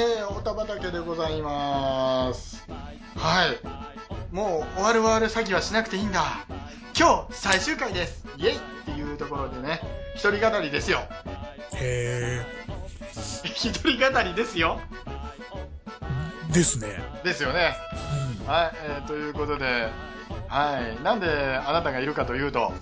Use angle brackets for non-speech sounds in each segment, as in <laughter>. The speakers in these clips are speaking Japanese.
えー、おたばたけでございます。はい。もう終わる終わる詐欺はしなくていいんだ。今日最終回です。イェイっていうところでね、一人語りですよ。へ一人語りですよ。ー。ですね。ですよね。はい、えー、ということで、はい。なんであなたがいるかというと、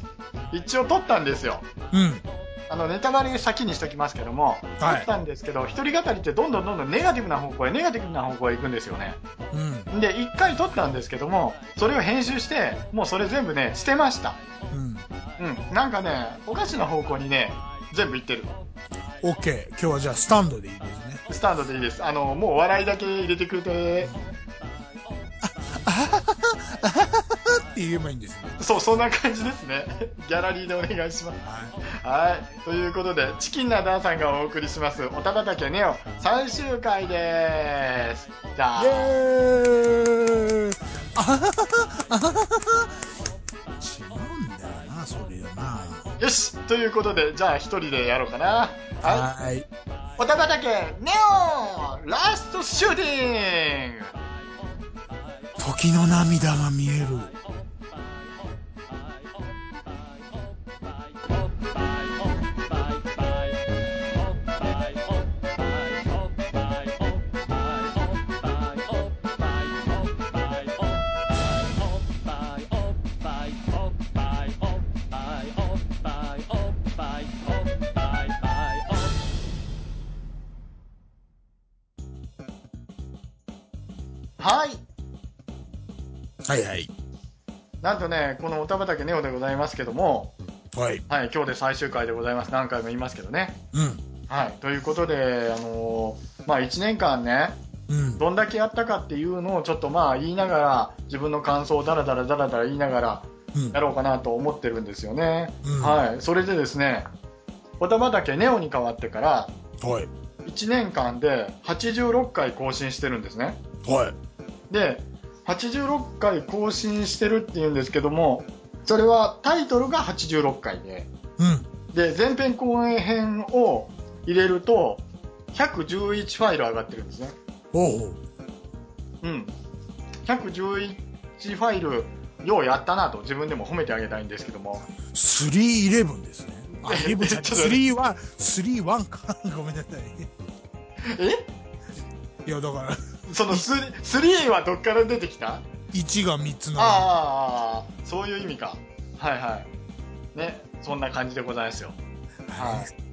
一応撮ったんですよ。うん。うん。あの、ネタバレ先にしときますけども、撮はいったんですけど、一人語りってどんどんどんどんネガティブな方向へ、ネガティブな方向へ行くんですよね。うん。で、一回撮ったんですけども、それを編集して、もうそれ全部ね、捨てました。うん。うん。なんかね、おかしな方向にね、全部行ってる。オッケー。今日はじゃあスタンドでいいですね。スタンドでいいです。あの、もう笑いだけ入れてくれて、って言えばいいんですね。そう、そんな感じですね。ギャラリーでお願いします。ははい。ということで、チキンなダーさんがお送りします、おたばたけネオ最終回です。じゃあい。イ、ェーイあはははあははは違うんだよな、それよな。よしということで、じゃあ一人でやろうかな。はい。おたばたけネオラストシューティング時の涙が見える。はい。はいはい。なんとね、このおたばたけネオでございますけども、はい。はい、今日で最終回でございます。何回も言いますけどね。うん。はい。ということで、あのーまあ1年間ね、うん。どんだけやったかっていうのをちょっとまあ言いながら、自分の感想をダラダラダラダラ言いながらうんやろうかなと思ってるんですよね。うんはい。それでですね、おたばたけネオに変わってから、はい。1年間で86回更新してるんですね。はい。で、86回更新してるっていうんですけども、それはタイトルが86回で、うん。で、前編後編を入れると、111ファイル上がってるんですね。おう。うん。111ファイル、ようやったなと自分でも褒めてあげたいんですけども。311ですね。あ、え11じゃない。ちょっと3は、31か。<laughs> ごめんなさい。え？いや、だから、その3、3はどっから出てきた？1が3つの。ああ、そういう意味か。はいはい。ね、そんな感じでございますよ。はい。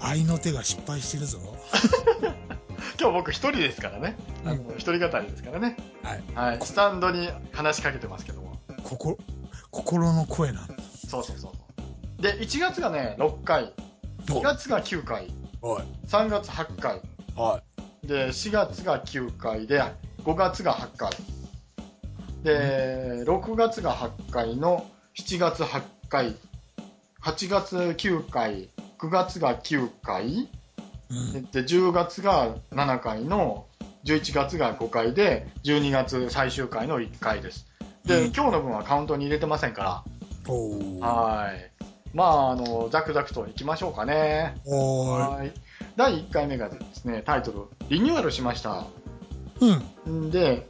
愛の手が失敗してるぞ。<laughs> 今日僕一人ですからね。あのう一人語りですからね。はい。はい。スタンドに話しかけてますけども。心、心の声なんだ。そうそうそう。で、1月がね、6回。2月が9回。はい。3月8回。はで、4月が9回で、5月が8回。で、6月が8回の7月8回。8月9回。9月が9回。で、10月が7回の、11月が5回で、12月最終回の1回です。で、うん今日の分はカウントに入れてませんか。ら。はい。まあ、あの、ザクザクといきましょうかね。はい。第1回目がですね、タイトル、リニューアルしました。い。うん。んで、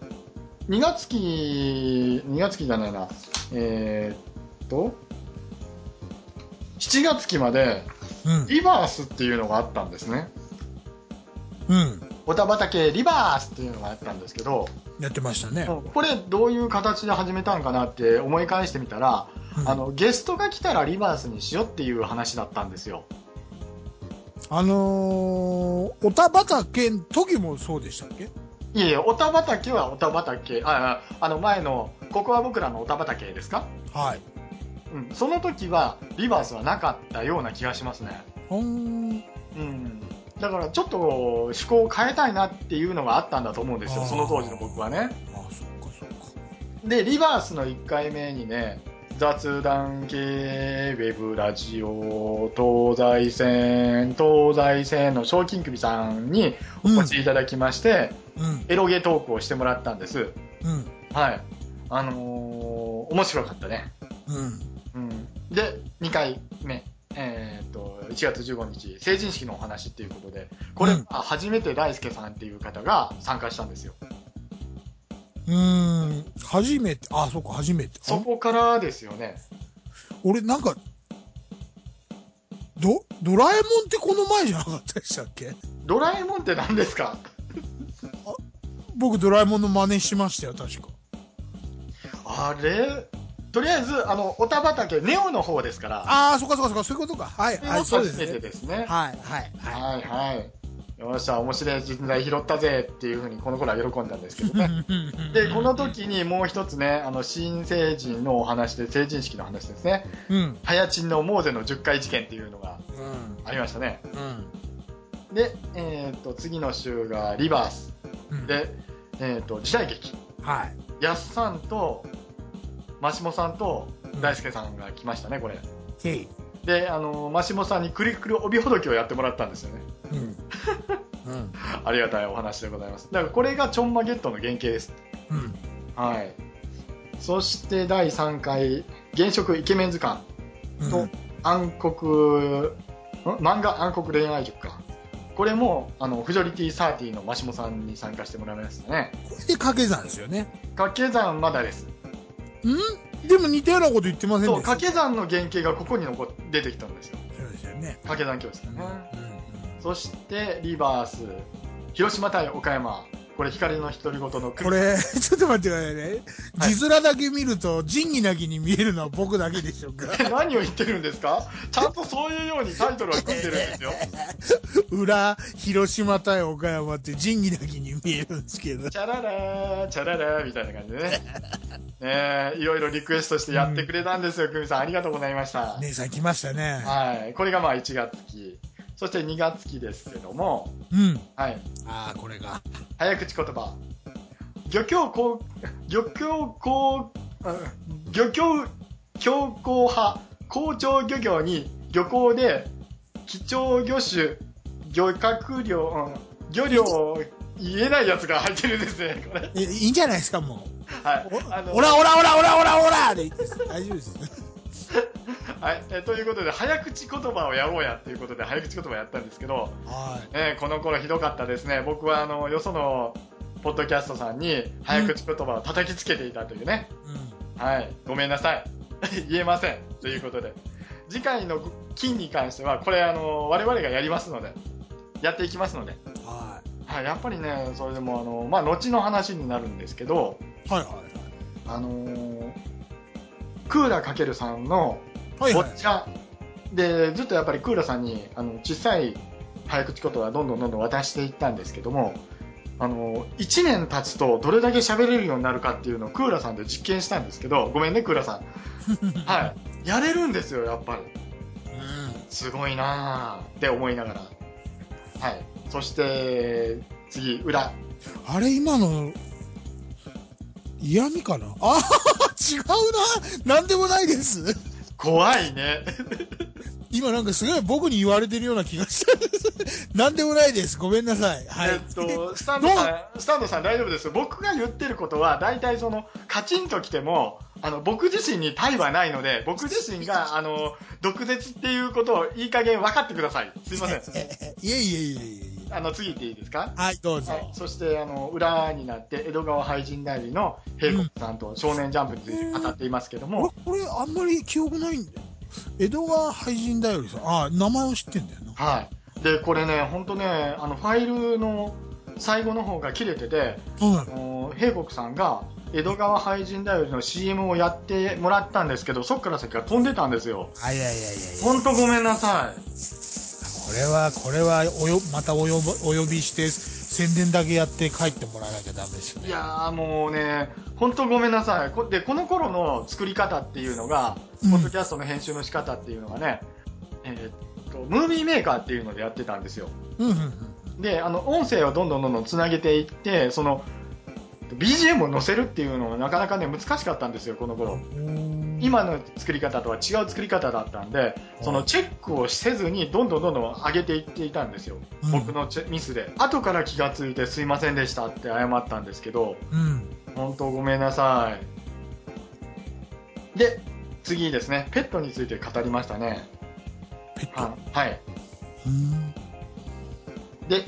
2月期、2月期じゃないな、えーっと、7月期まで、うん。リバースっていうのがあったんですね。うん。おたばたけリバースっていうのがあったんですけど、やってましたね。これどういう形で始めたんかなって思い返してみたら、うんあの、ゲストが来たらリバースにしようっていう話だったんですよ。あのー、おたばたけん時もそうでしたっけ？いえいえ、おたばたけはおたばたけ、あ、ああの前の、ここは僕らのおたばたけですか？はい。うん。その時はリバースはなかったような気がしますね。ほーん。うん。だからちょっと趣向を変えたいなっていうのがあったんだと思うんですよ、その当時の僕はね。あ、そっかそっか。で、リバースの1回目にね、雑談系ウェブラジオ東西線、東西線の賞金首さんにお越しいただきまして、うん。エロゲトークをしてもらったんです。うん。はい。あのー面白かったね。うん。うん。で、2回目、えー、と1月15日、成人式のお話っていうことで、これ、うんあ初めて大輔さんっていう方が参加したんですよ。うーん、初めて、あ、そうか、初めて。そこからですよね。俺なんか、ド、ドラえもんってこの前じゃなかったでしたっけ？ドラえもんって何ですか？僕ドラえもんの真似しましたよ、確か。あれ？とりあえず、あの、おた畑、ネオの方ですから、ああ、そっかそっかそっか、そういうことか。はい、はい、そうです初めてね。ですね。はい、はい、はい。はいはい。よっしゃ、面白い人材拾ったぜっていうふうにこの頃は喜んだんですけどね。<laughs> で、この時にもう一つね、あの、新成人のお話で、成人式の話ですね。うん、うん、のモーゼの10回事件っていうのがありましたね。うん、で、えっ、と、次の週がリバース。うん。で、えっ、と、時代劇。はい。やっさんと、マシモさんと大輔さんが来ましたね、これ。で、あの、マシモさんにくりくり帯ほどきをやってもらったんですよね。うん。うん。<laughs> ありがたいお話でございます。だからこれがちょんまゲットの原型です。うん。はい。そして第3回、現職イケメン図鑑うん。と暗黒、ん？漫画暗黒恋愛塾か。これも、あの、フジョリティサーティのマシモさんに参加してもらいましたね。これで掛け算ですよね。掛け算まだです。ん？でも似たようなこと言ってませんでそう、した掛け算の原型がここに残っ出てきたんですよ。そうですよね。掛け算教室だうん。ね。うん。そして、リバース、広島対岡山。これ、光の独り言のこれ、<laughs> ちょっと待ってくださいね。はい字面だけ見ると、仁義なきに見えるのは僕だけでしょうか。<laughs> 何を言ってるんですか？ちゃんとそういうようにタイトルは組んでるんですよ。<laughs> 裏、広島対岡山って仁義なきに見えるんですけど。チャララー、チャララーみたいな感じでね。ねえいろいろリクエストしてやってくれたんですよ、久美さん。ありがとうございました。姉さん来ましたね。はい。これがまあ1月期。そして2月期ですけども、うん。はい。ああ、これが。早口言葉。漁協こう、漁協こう、うん漁協強硬派、高潮漁業に漁港で貴重魚種、漁獲量、うん漁量言えないやつが入ってるんですね、これ。え、いいんじゃないですか、もはい。う。あのおらおらおらおらおらおらで。大丈夫です。はい。えということで、早口言葉をやろうやっていうことで、早口言葉やったんですけど、はね、この頃ひどかったですね。僕は、あの、よその、ポッドキャストさんに、早口言葉を叩きつけていたというね。い。うん。はい。ごめんなさい。<laughs> 言えません。ということで。次回の金に関しては、これ、あの、我々がやりますので、やっていきますので。ははい。やっぱりね、それでも、あの、まあ、後の話になるんですけど、い。はいはいあのークーラかけるさんの、はい。はいお茶、で、ずっとやっぱりクーラさんに、あの、小さい早口言葉をどんどんどんどん渡していったんですけども、あの、1年経つとどれだけ喋れるようになるかっていうのをクーラさんで実験したんですけど、ごめんね、クーラさん。<laughs> はい。やれるんですよ、やっぱり。うん。すごいなぁって思いながら。はい。そして、次、裏。あれ、今の、嫌味かな？あ違うななんでもないです。怖いね。今なんかすごい僕に言われてるような気がした。なんでもないです。ごめんなさい。はい。えっと、スタンドさん、スタンドさん大丈夫ですよ。僕が言ってることは、大体その、カチンときても、あの、僕自身に対はないので、僕自身が、あの、毒舌っていうことをいい加減分かってください。すいません。<laughs> いえいえいえいえ。あの、次行っていいですか？はい、どうぞ。はい、そして、あの、裏になって、江戸川俳人代理の平国さんと少年ジャンプについて語っていますけども、これ、これあんまり記憶ないんだよ。江戸川俳人だよりさん、あ、名前を知ってんだよな。はい。で、これね、本当ね、あの、ファイルの最後の方が切れてて、うんあ。の平国さんが江戸川俳人だよりの CM をやってもらったんですけど、そっから先が飛んでたんですよ。あ、いやいやいやいや。本当ごめんなさい。これは、これは、およ、またおよぼお呼びして、宣伝だけやって帰ってもらわなきゃダメですよね。いやーもうね、本当ごめんなさい。こで、この頃の作り方っていうのが、うんポッドキャストの編集の仕方っていうのがね、えーっと、ムービーメーカーっていうのでやってたんですよ。うん、うん、で、あの、音声をどんどんどんどんつなげていって、その、BGM を載せるっていうのがなかなかね、難しかったんですよ、この頃。うん。今の作り方とは違う作り方だったんで、そのチェックをせずにどんどんどんどん上げていっていたんですよ。うん僕のチェミスで。後から気がついてすいませんでしたって謝ったんですけど、うん。本当ごめんなさい。で、次ですね、ペットについて語りましたね。ペット？ははい。うん。で、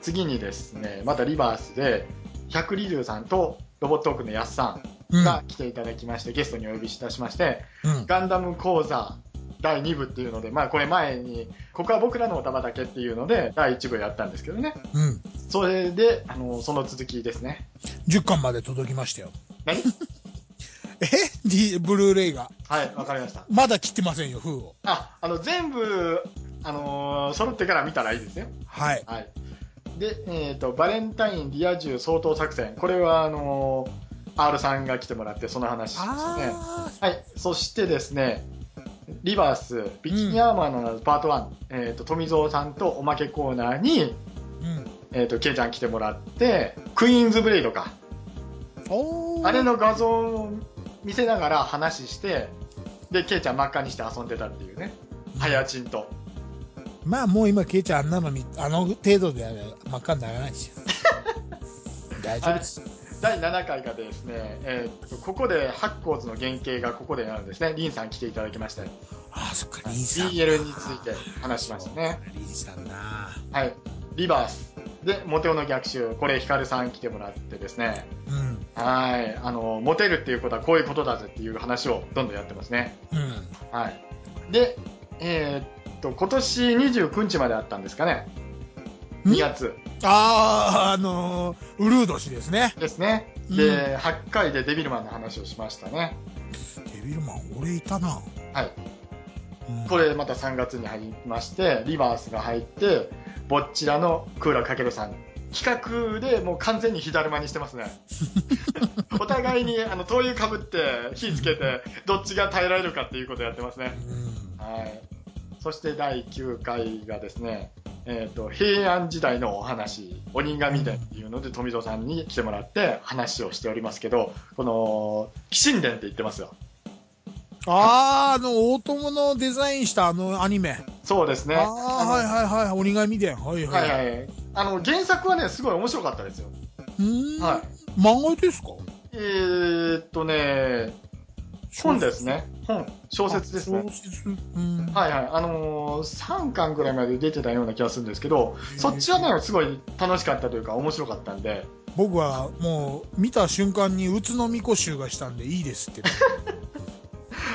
次にですね、またリバースで、百里龍さんとロボットークのやすさうんん。が来ていただきまして、ゲストにお呼びいたしまして、うん。ガンダム講座第2部っていうので、まあこれ前に、ここは僕らのおたばだけっていうので、第1部やったんですけどね。うん。それで、あの、その続きですね。10巻まで届きましたよ。何？<laughs> え ?D、ブルーレイが。はい、わかりました。まだ切ってませんよ、封を。あ、あの、全部、あのー揃ってから見たらいいですよ。はい。はい。で、えっ、と、バレンタインリア充相当作戦。これは、あのー R さんが来てもらって、その話ですね。あはい。そしてですね、リバース、ビキニアーマーのパート1、えっ、と、富蔵さんとおまけコーナーに、ー。うん。えっ、と、ケイちゃん来てもらって、クイーンズブレイドか。あれの画像を見せながら話して、で、ケイちゃん真っ赤にして遊んでたっていうね。ハヤチンと。まあもう今、ケイちゃんあんなの見、あの程度で真っ赤にならないですよ。<laughs> 大丈夫です。第7回がですね、えーとここでハッコーズの原型がここでなるんですね。リンさん来ていただきまして、ああ、そっか、リンさん。BL について話しましたね。リンさんなはい。リバース。で、モテオの逆襲。これ、ヒカルさん来てもらってですね。うん。はい。あの、モテるっていうことはこういうことだぜっていう話をどんどんやってますね。うん。はい。で、えーっと、今年29日まであったんですかね。ん？2月ああ、あのー、ウルード氏ですね。ですね。で、8回でデビルマンの話をしましたね。デビルマン、俺いたな。はい。うんこれまた3月に入りまして、リバースが入って、ぼっちらのクーラーかけるさん。企画でもう完全に火だるまにしてますね。<laughs> お互いにあの灯油かぶって火つけて、どっちが耐えられるかっていうことをやってますね。うん。はい。そして第9回がですね、えっ、と、平安時代のお話、鬼神伝っていうので富蔵さんに来てもらって話をしておりますけど、この、鬼神伝って言ってますよ。ああ、あの、大友のデザインしたあのアニメ。そうですね。ああ、はいはいはい。鬼神伝。はいはい。はいはい。あの、原作はね、すごい面白かったですよ。うーん。はい。漫画ですか？えー、っとね、本ですね。本。小説ですね。はいはい。あのー、3巻ぐらいまで出てたような気がするんですけど、そっちはね、すごい楽しかったというか、面白かったんで、僕はもう見た瞬間に宇都宮集がしたんでいいですって <laughs>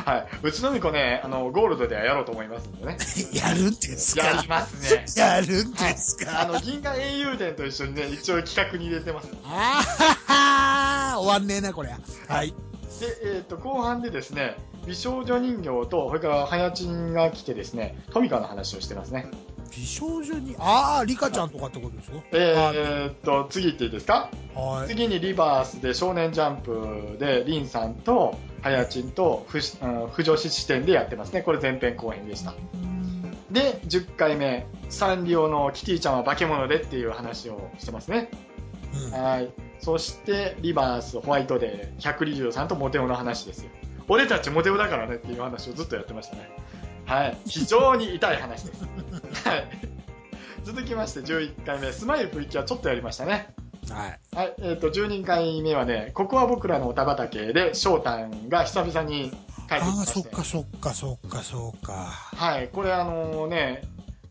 はい。うちのみこね、あの、ゴールドではやろうと思いますんでね。<laughs> やるんですか？やりますね。やるんですか、あの、銀河英雄伝と一緒にね、一応企画に入れてます。あはは終わんねえなこれはいで、えっ、と、後半でですね、美少女人形と、それから、はやちんが来てですね、トミカの話をしてますね。美少女にああリカちゃんとかってことですよえー、っと、次行っていいですか？はい次にリバースで少年ジャンプで、リンさんと、はやちんと、ふし、うん、不女子視点でやってますね。これ前編後編でした。で、10回目、サンリオのキティちゃんは化け物でっていう話をしてますね。うんはい。そして、リバース、ホワイトデー、123とモテオの話ですよ。俺たちモテオだからねっていう話をずっとやってましたね。はい。非常に痛い話です。はい。続きまして、11回目、スマイルプリキュアちょっとやりましたね。はいはい。えっ、と、12回目はね、ここは僕らのおた畑で、翔太が久々に帰ってきあまして。あそっかそっかそっかそうかはい。これあのね、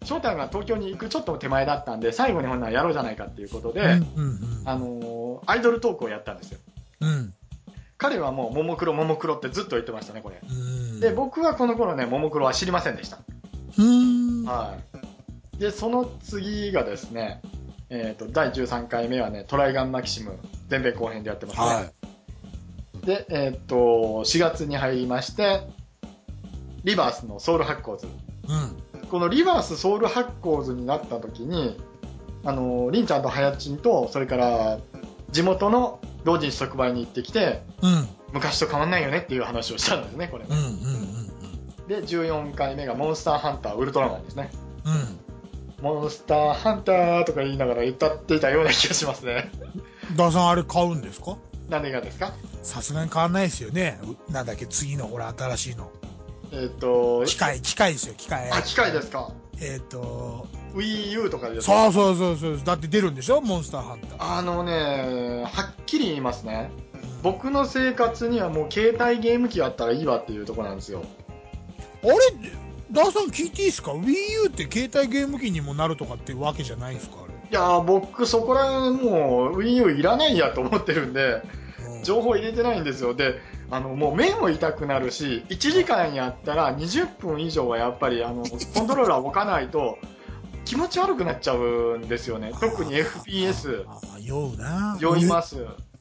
翔太が東京に行くちょっと手前だったんで、最後にほんならやろうじゃないかっていうことで、うんうんあのアイドルトークをやったんですよ。うんうん彼はもう、ももクロ、ももクロってずっと言ってましたね、これ。うんで、僕はこの頃ね、ももクロは知りませんでした。うーんはい。で、その次がですね、えっ、と、第13回目はね、トライガンマキシム、前編後編でやってますね。はいで、えっ、と、4月に入りまして、リバースのソウルハッコーズ。うんこのリバースソウルハッコーズになった時に、あの、リンちゃんとハヤチンと、それから、地元の同人誌特売に行ってきて、うん。昔と変わんないよねっていう話をしたんですね、これ。うんうんうんで、14回目がモンスターハンターウルトラマンですね。うん。モンスターハンターとか言いながら歌っていたような気がしますね。うんダーさんあれ買うんですか？何がですか？さすがに買わないですよね。うなんだっけ次のほら新しいのえっ、と、機械機械ですよ機械あ、機械ですか？えっ、と Wii U とかでそうそうそうそうだって出るんでしょ？モンスターハンターあのね、はっきり言いますね。うん僕の生活にはもう携帯ゲーム機あったらいいわっていうところなんですよ。あれダーさん聞いていいですか ?Wii U って携帯ゲーム機にもなるとかってわけじゃないんですか？あれ。いやー僕そこら辺もう Wii U いらないやと思ってるんで、うん情報入れてないんですよ。で、あの、もう目も痛くなるし、1時間やったら20分以上はやっぱり、あの、<laughs> コントローラー置かないと気持ち悪くなっちゃうんですよね。特に FPS 酔うな。酔います。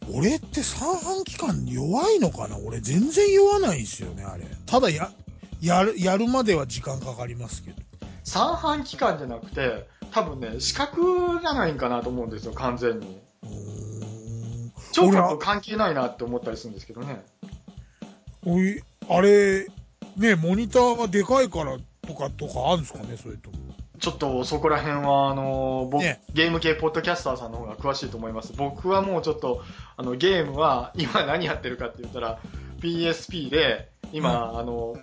俺俺って三半期間弱いのかな？俺全然酔わないんですよね、あれ。ただや、やる、やるまでは時間かかりますけど。三半期間じゃなくて、多分ね、視覚じゃないんかなと思うんですよ、完全に。聴覚と関係ないなって思ったりするんですけどね。おい、あれ、ね、モニターがでかいからとか、とかあるんですかね、それとも。ちょっとそこら辺は、あの僕ねゲーム系ポッドキャスターさんの方が詳しいと思います。僕はもうちょっと、あの、ゲームは、今何やってるかって言ったら、PSP で、今、あの、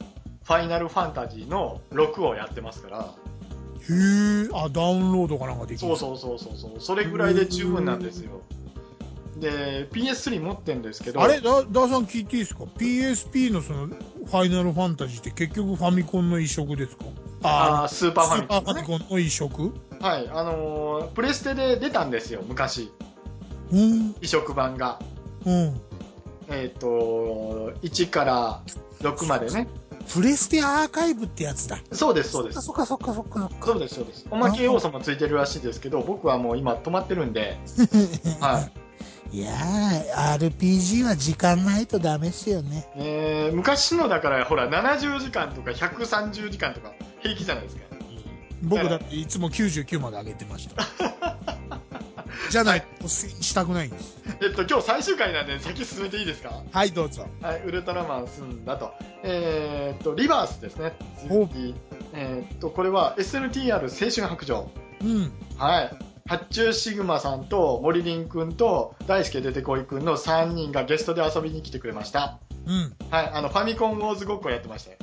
ファイナルファンタジーの6をやってますから、へえ、あ、ダウンロードかなんかできる。そうそうそうそうそう、それぐらいで十分なんですよ。で、PS3 持ってるんですけど、あれダダーさん聞いていいですか ?PSP のその、ファイナルファンタジーって結局ファミコンの移植ですか？あースーパーファスーパミコン、ね。ーファミコンの移植？はい、あのープレステで出たんですよ、昔。うん、移植版が。うん。えっ、と、1から6までね。プレステアーカイブってやつだ。そうです、そうです。そっかそっかそっかそっか。そうです、そうです。おまけ要素もついてるらしいですけど、僕はもう今止まってるんで、<laughs> はい。いやー、RPG は時間ないとダメっすよね。えー昔のだから、ほら、70時間とか130時間とか平気じゃないですか。僕だっていつも99まで上げてました。<laughs> じゃないとしたくないんです。えっと、今日最終回なんで先進めていいですか？はい、どうぞ。はい、ウルトラマン済んだと。えーっと、リバースですね。えーっと、これは SNTR 青春白状。うん。はい。発注シグマさんと森林くんと大輔出てこいくんの3人がゲストで遊びに来てくれました。うん。はい。あの、ファミコンウォーズごっこやってましたよ。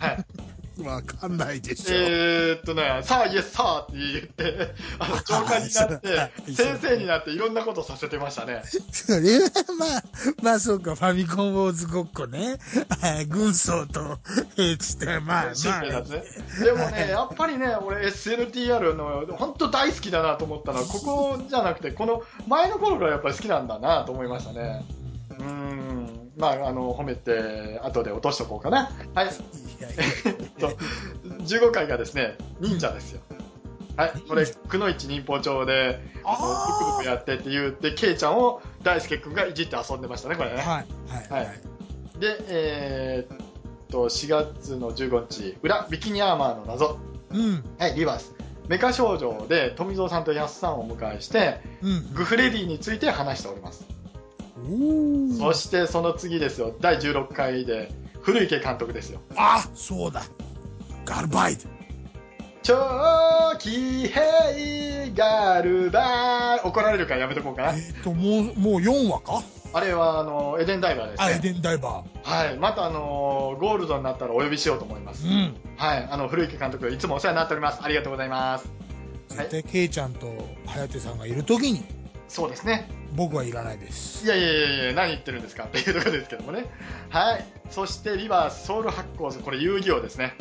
はい。<laughs> わかんないでしょ。えーっとね、さあ、イエス、さあって言って、あの、長官になって、先生になっていろんなことさせてましたね。それはまあ、まあそうか、ファミコンウォーズごっこね。はい軍曹と兵士って、まあまあね。でもね、やっぱりね、俺 SNTR の本当大好きだなと思ったのは、ここじゃなくて、この前の頃からやっぱり好きなんだなと思いましたね。うーん。まあ、あの、褒めて、後で落としとこうかな。はい。いやいやえっと、15回がですね、忍者ですよ。はい。これ、くのいち忍法帳で、ブクブクやってって言って、ケイちゃんを大輔くんがいじって遊んでましたね、これね。はい、はい、はい。で、えーっと、4月の15日、裏、ビキニアーマーの謎。うん、はい、リバース。メカ少女で富蔵さんと安さんをお迎えして、うん。グフレディについて話しております。そしてその次ですよ、第16回で、古池監督ですよ。あ、そうだ。ガルバイド。長期兵ガルバー怒られるからやめとこうかな。えっ、と、もう、もう4話か？あれは、あの、エデンダイバーですあ、エね。デンダイバはい。また、あの、ゴールドになったらお呼びしようと思います。ー。うん。はい。あの、古池監督、いつもお世話になっております。ありがとうございます。絶対ケイちゃんと颯さんがいるときに、そうですね。僕はいらないです。いやいやいやいや、何言ってるんですかっていうところですけどもね。はい。そして、リバースソウル発行図、これ遊戯王ですね。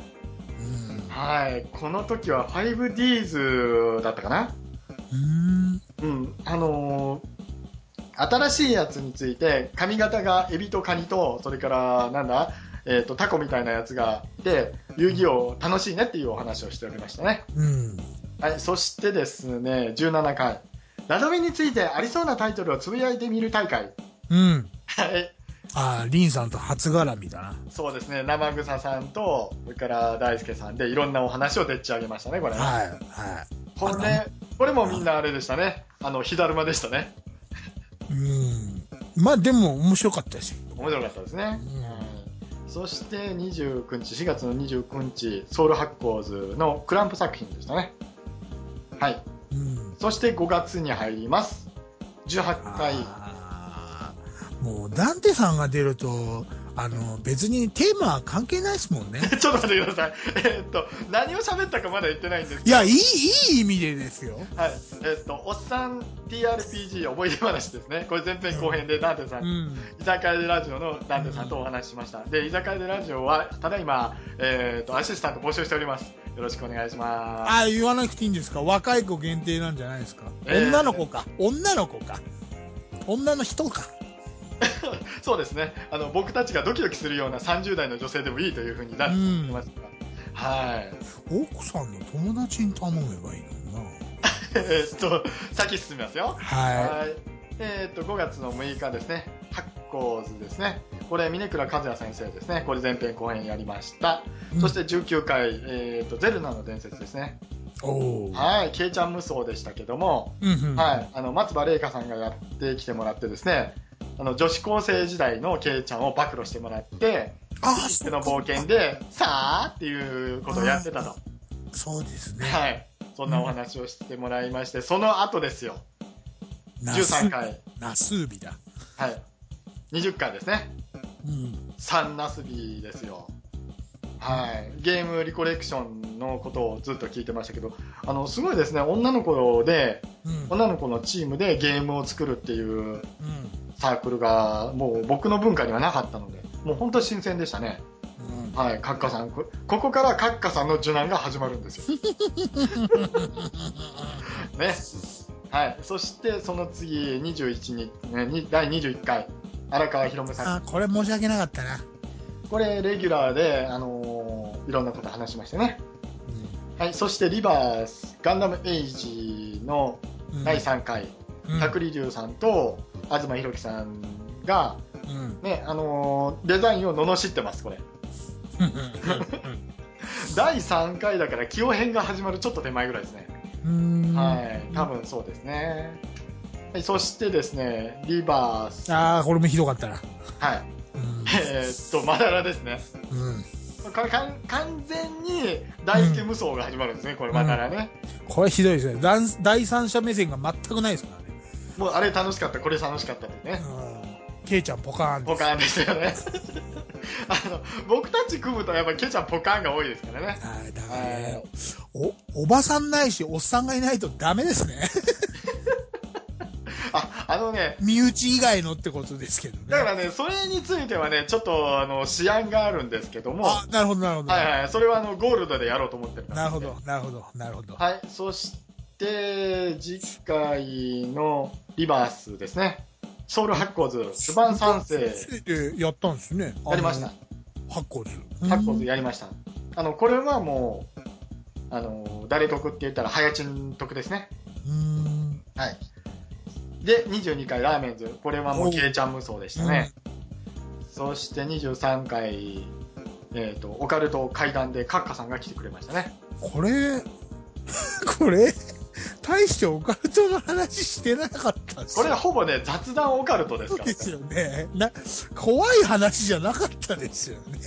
うん。はい。この時は 5Ds だったかな？うん。うん。あのー新しいやつについて、髪型がエビとカニと、それから、なんだ、えっ、と、タコみたいなやつがいて、遊戯王楽しいねっていうお話をしておりましたね。うん。はい。そしてですね、17回。ラドミについてありそうなタイトルをつぶやいてみる大会。うん。はい。あ、リンさんと初絡みだな。そうですね、生草さんと、それから大輔さんでいろんなお話をでっち上げましたね、これね。はい、はい。これ、これもみんなあれでしたね。あの、火だるまでしたね。うん。まあでも面白かったですよ。面白かったですね。そして29日、4月の29日、ソウル発行図のクランプ作品でしたね。はい。うん。そして5月に入ります。18回。もう、ダンテさんが出ると、あの、別にテーマは関係ないですもんね。<laughs> ちょっと待ってください。えーっと、何を喋ったかまだ言ってないんですけいや、いい、いい意味でですよ。ど、はい。えーっと、おっさん TRPG 思い出話ですね。これ前編後編でダンテさん、うん。居酒屋でラジオのダンテさんとお話ししました。で、居酒屋でラジオは、ただいま、えーっと、アシスタント募集しております。よろしくお願いします。あ、言わなくていいんですか？若い子限定なんじゃないですか、えー女の子か。女の子か。女の人か。そうですね。あの、僕たちがドキドキするような30代の女性でもいいというふうになってますから。はい。奥さんの友達に頼めばいいのにな。<laughs> えーっと、先進みますよ。ははい。えーっと、5月の6日ですね。発行図ですね。これ、峰倉和也先生ですね。これ前編後編やりました。い。そして19回、えーっと、ゼルナの伝説ですね。はい。ケイちゃん無双でしたけども、うんうん。はい。あの、松葉玲香さんがやってきてもらってですね、あの、女子高生時代のケイちゃんを暴露してもらって、あ、そそうの冒険で、さあっていうことをやってたと。そうですね。はい。そんなお話をしてもらいまして、その後ですよ。13回。ナスビだ。はい。20回ですね。うん。3ナスビですよ。はい。ゲームリコレクションのことをずっと聞いてましたけど、あの、すごいですね。女の子で、うん。女の子のチームでゲームを作るっていううん。サークルが、もう僕の文化にはなかったので、もう本当新鮮でしたね。うん。はい。カッカさん。こここからカッカさんの受難が始まるんですよ。<laughs> ね。はい。そして、その次、21に、ねに第21回、荒川博夢さん。あ、これ申し訳なかったな。これ、レギュラーで、あのーいろんなこと話しましたね。はい。そして、リバース、ガンダムエイジのうん。第3回、うん。百里龍さんと、東博樹さんが、うん。ね、あのーデザインを罵ってます、これ。うん。うん。第3回だから、起用編が始まるちょっと手前ぐらいですね。うん。はい。多分そうですね。はい、そしてですね、リバース。ああ、これもひどかったな。はい。うん。えーっと、マダラですね。うん。これかん完全に大輔無双が始まるんですね、これマダラね。これひどいですね。第第三者目線が全くないですからね。もうあれ楽しかった、これ楽しかったってね。うん。ケイちゃんポカーン。ポカーンですよね。<laughs> あの、僕たち組むとやっぱケイちゃんポカーンが多いですからね。はい、だからお、おばさんないし、おっさんがいないとダメですね。あ、あのね、身内以外のってことですけどね。だからね、それについてはね、ちょっとあの、試案があるんですけども、はあ、なるほど、なるほど。いはい、それはあの、ゴールドでやろうと思ってるなるほど、なるほど、なるほど。はい、そして、次回のリバースですね。ソウル発行図、スバン三世、でやったんですね。やりました。。発行図。発行図やりました。あの、これはもう、あの、誰得って言ったら、はやちん得ですね。うん。はい。で、22回ラーメンズ、これはもう、ケイちゃん無双でしたね。そして23回、えっ、と、オカルト階段でカッカさんが来てくれましたね。これ、<laughs> これ、大してオカルトの話してなかったこれはほぼね、雑談オカルトですから、ね。そうですよね。な、怖い話じゃなかったですよね。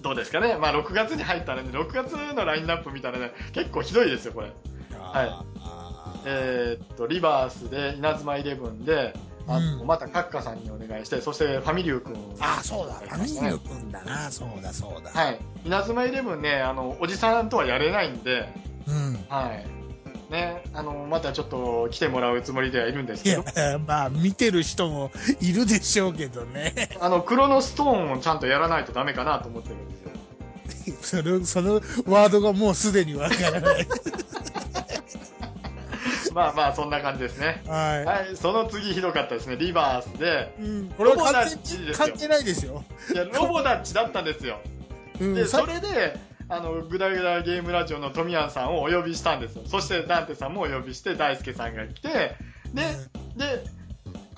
どうですかね。まあ、6月に入ったらね、6月のラインナップ見たらね、結構ひどいですよ、これ。あえーっと、リバースで、稲妻イレブンで、あうんまたカッカさんにお願いして、そしてファミリュー君。あ、そうだ、ファミリー君だな。そうだ、そうだ。はい。稲妻イレブンね、あの、おじさんとはやれないんで、うん。はい。ね、あの、またちょっと来てもらうつもりではいるんですいけどや、、まあ、見てる人もいるでしょうけどね。<laughs> あの、クロノストーンをちゃんとやらないとダメかなと思ってるんですよ。<laughs> その、そのワードがもうすでにわからない。まあまあ、そんな感じですね。ははい、その次ひどかったですね、リバースで、い。うん、これは完ロボダッチ全に関係ないですよ。いや、ロボダッチだったんですよ。うん、で、さそれで、あの、グダグダゲームラジオの富谷さんをお呼びしたんですよ。そして、ダンテさんもお呼びして、大輔さんが来て、で、で、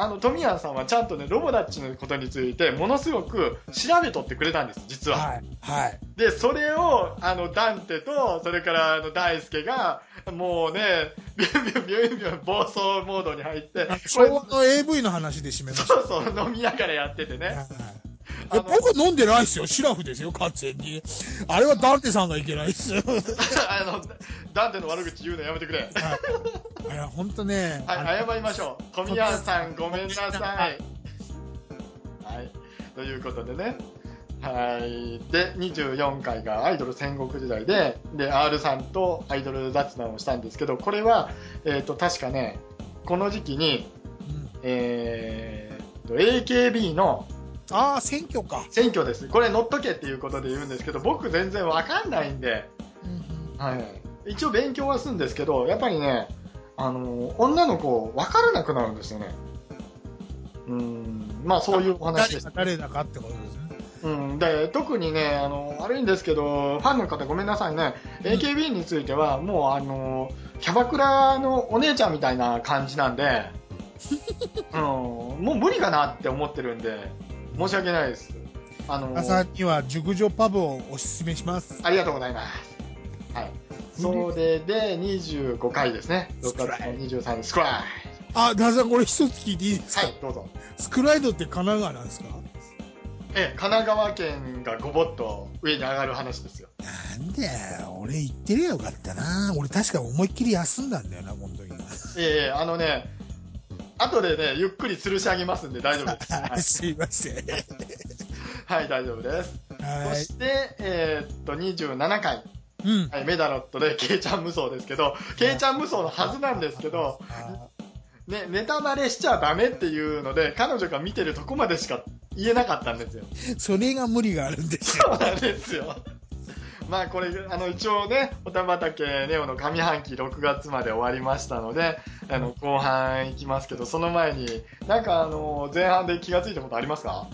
あの、富谷さんはちゃんとね、ロボダッチのことについて、ものすごく調べとってくれたんです、実は。はい、はい。で、それを、あの、ダンテと、それから、あの、大輔が、もうね、ビュンビュンビュンビュン暴走モードに入って、昭和の AV の話で締めました。そうそう、飲みながらやっててね。はい僕飲んでないですよ。シラフですよ、完全に。あれはダンテさんがいけないですよ。<laughs> あの、ダンテの悪口言うのやめてくれ。はい。いや、ほんとね。はい、謝りましょう。富谷さん、ごめんなさい。はい。ということでね。はい。で、24回がアイドル戦国時代で、で、R さんとアイドル雑談をしたんですけど、これは、えっ、と、確かね、この時期に、うんえーと、AKB のああ、選挙か。選挙です。これ乗っとけっていうことで言うんですけど、僕全然わかんないんで、うんはい。一応勉強はするんですけど、やっぱりね、あの、女の子、わからなくなるんですよね。うん、まあそういうお話です。誰だかってことですね。うん、で特にねあの悪いんですけどファンの方ごめんなさいね、AKB についてはもうあのキャバクラのお姉ちゃんみたいな感じなんで、<laughs> うん、もう無理かなって思ってるんで申し訳ないです。あの朝には熟女パブをおすすめします。ありがとうございます。はい。それ。で25回ですね。6月の23日スクライあ、ダーさんこれ一つ聞いていいですか、はいどうぞ。スクライドって神奈川なんですか？え神奈川県がごぼっと上に上がる話ですよ。なんだよ、俺行ってりゃよかったな。俺確か思いっきり休んだんだよな、この時な。ええあのね、後でね、ゆっくり吊るし上げますんで大丈夫です。<laughs> はい、すいません。はい、大丈夫です。はい。そして、えーっと、27回、うん。はい、メダロットで、ケイちゃん無双ですけど、ケイちゃん無双のはずなんですけど、あね、ネタバレしちゃダメっていうので、彼女が見てるとこまでしか言えなかったんですよ。それが無理があるんですよ。そうなんですよ。まあこれ、あの一応ね、おたばたけネオの上半期6月まで終わりましたので、あの後半いきますけど、その前に、なんかあの前半で気がついたことありますか？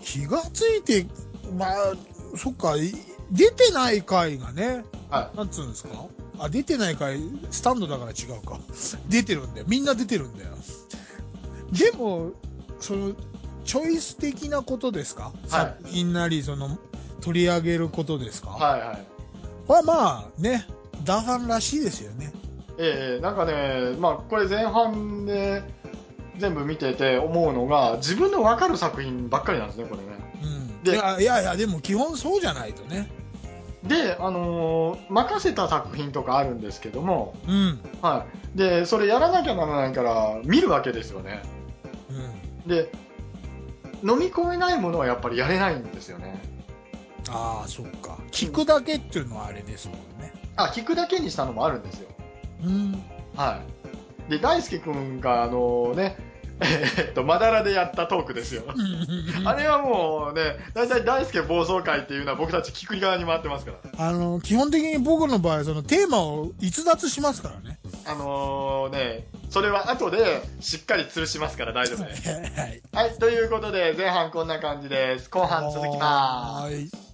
気がついて、まあ、そっか、い出てない回がね、はなんつうんですか？あ、出てない回、スタンドだから違うか。出てるんだよ。みんな出てるんだよ。でも、その、チョイス的なことですか、作品なり、その、取り上げることですか、はいはい。はまあね、ダーファンらしいですよね。ええなんかね、まあこれ前半で全部見てて思うのが、自分の分かる作品ばっかりなんですね、これね。うん。でいやいやいや、でも基本そうじゃないとね。で、あのー任せた作品とかあるんですけども、うん。はい。で、それやらなきゃならないから見るわけですよね。うん。で、飲み込めないものはやっぱりやれないんですよね。ああ、そっか。聞くだけっていうのはあれですもんね。あ、聞くだけにしたのもあるんですよ。うん。はい。で、大輔くんが、あのね、えーっと、まだらでやったトークですよ。あれはもうね、大体大輔暴走会っていうのは僕たち聞く側に回ってますから。あの、基本的に僕の場合、そのテーマを逸脱しますからね。あのね、それは後でしっかり吊るしますから大丈夫です。<laughs> はい。はい、ということで前半こんな感じです。後半続きます。はーい。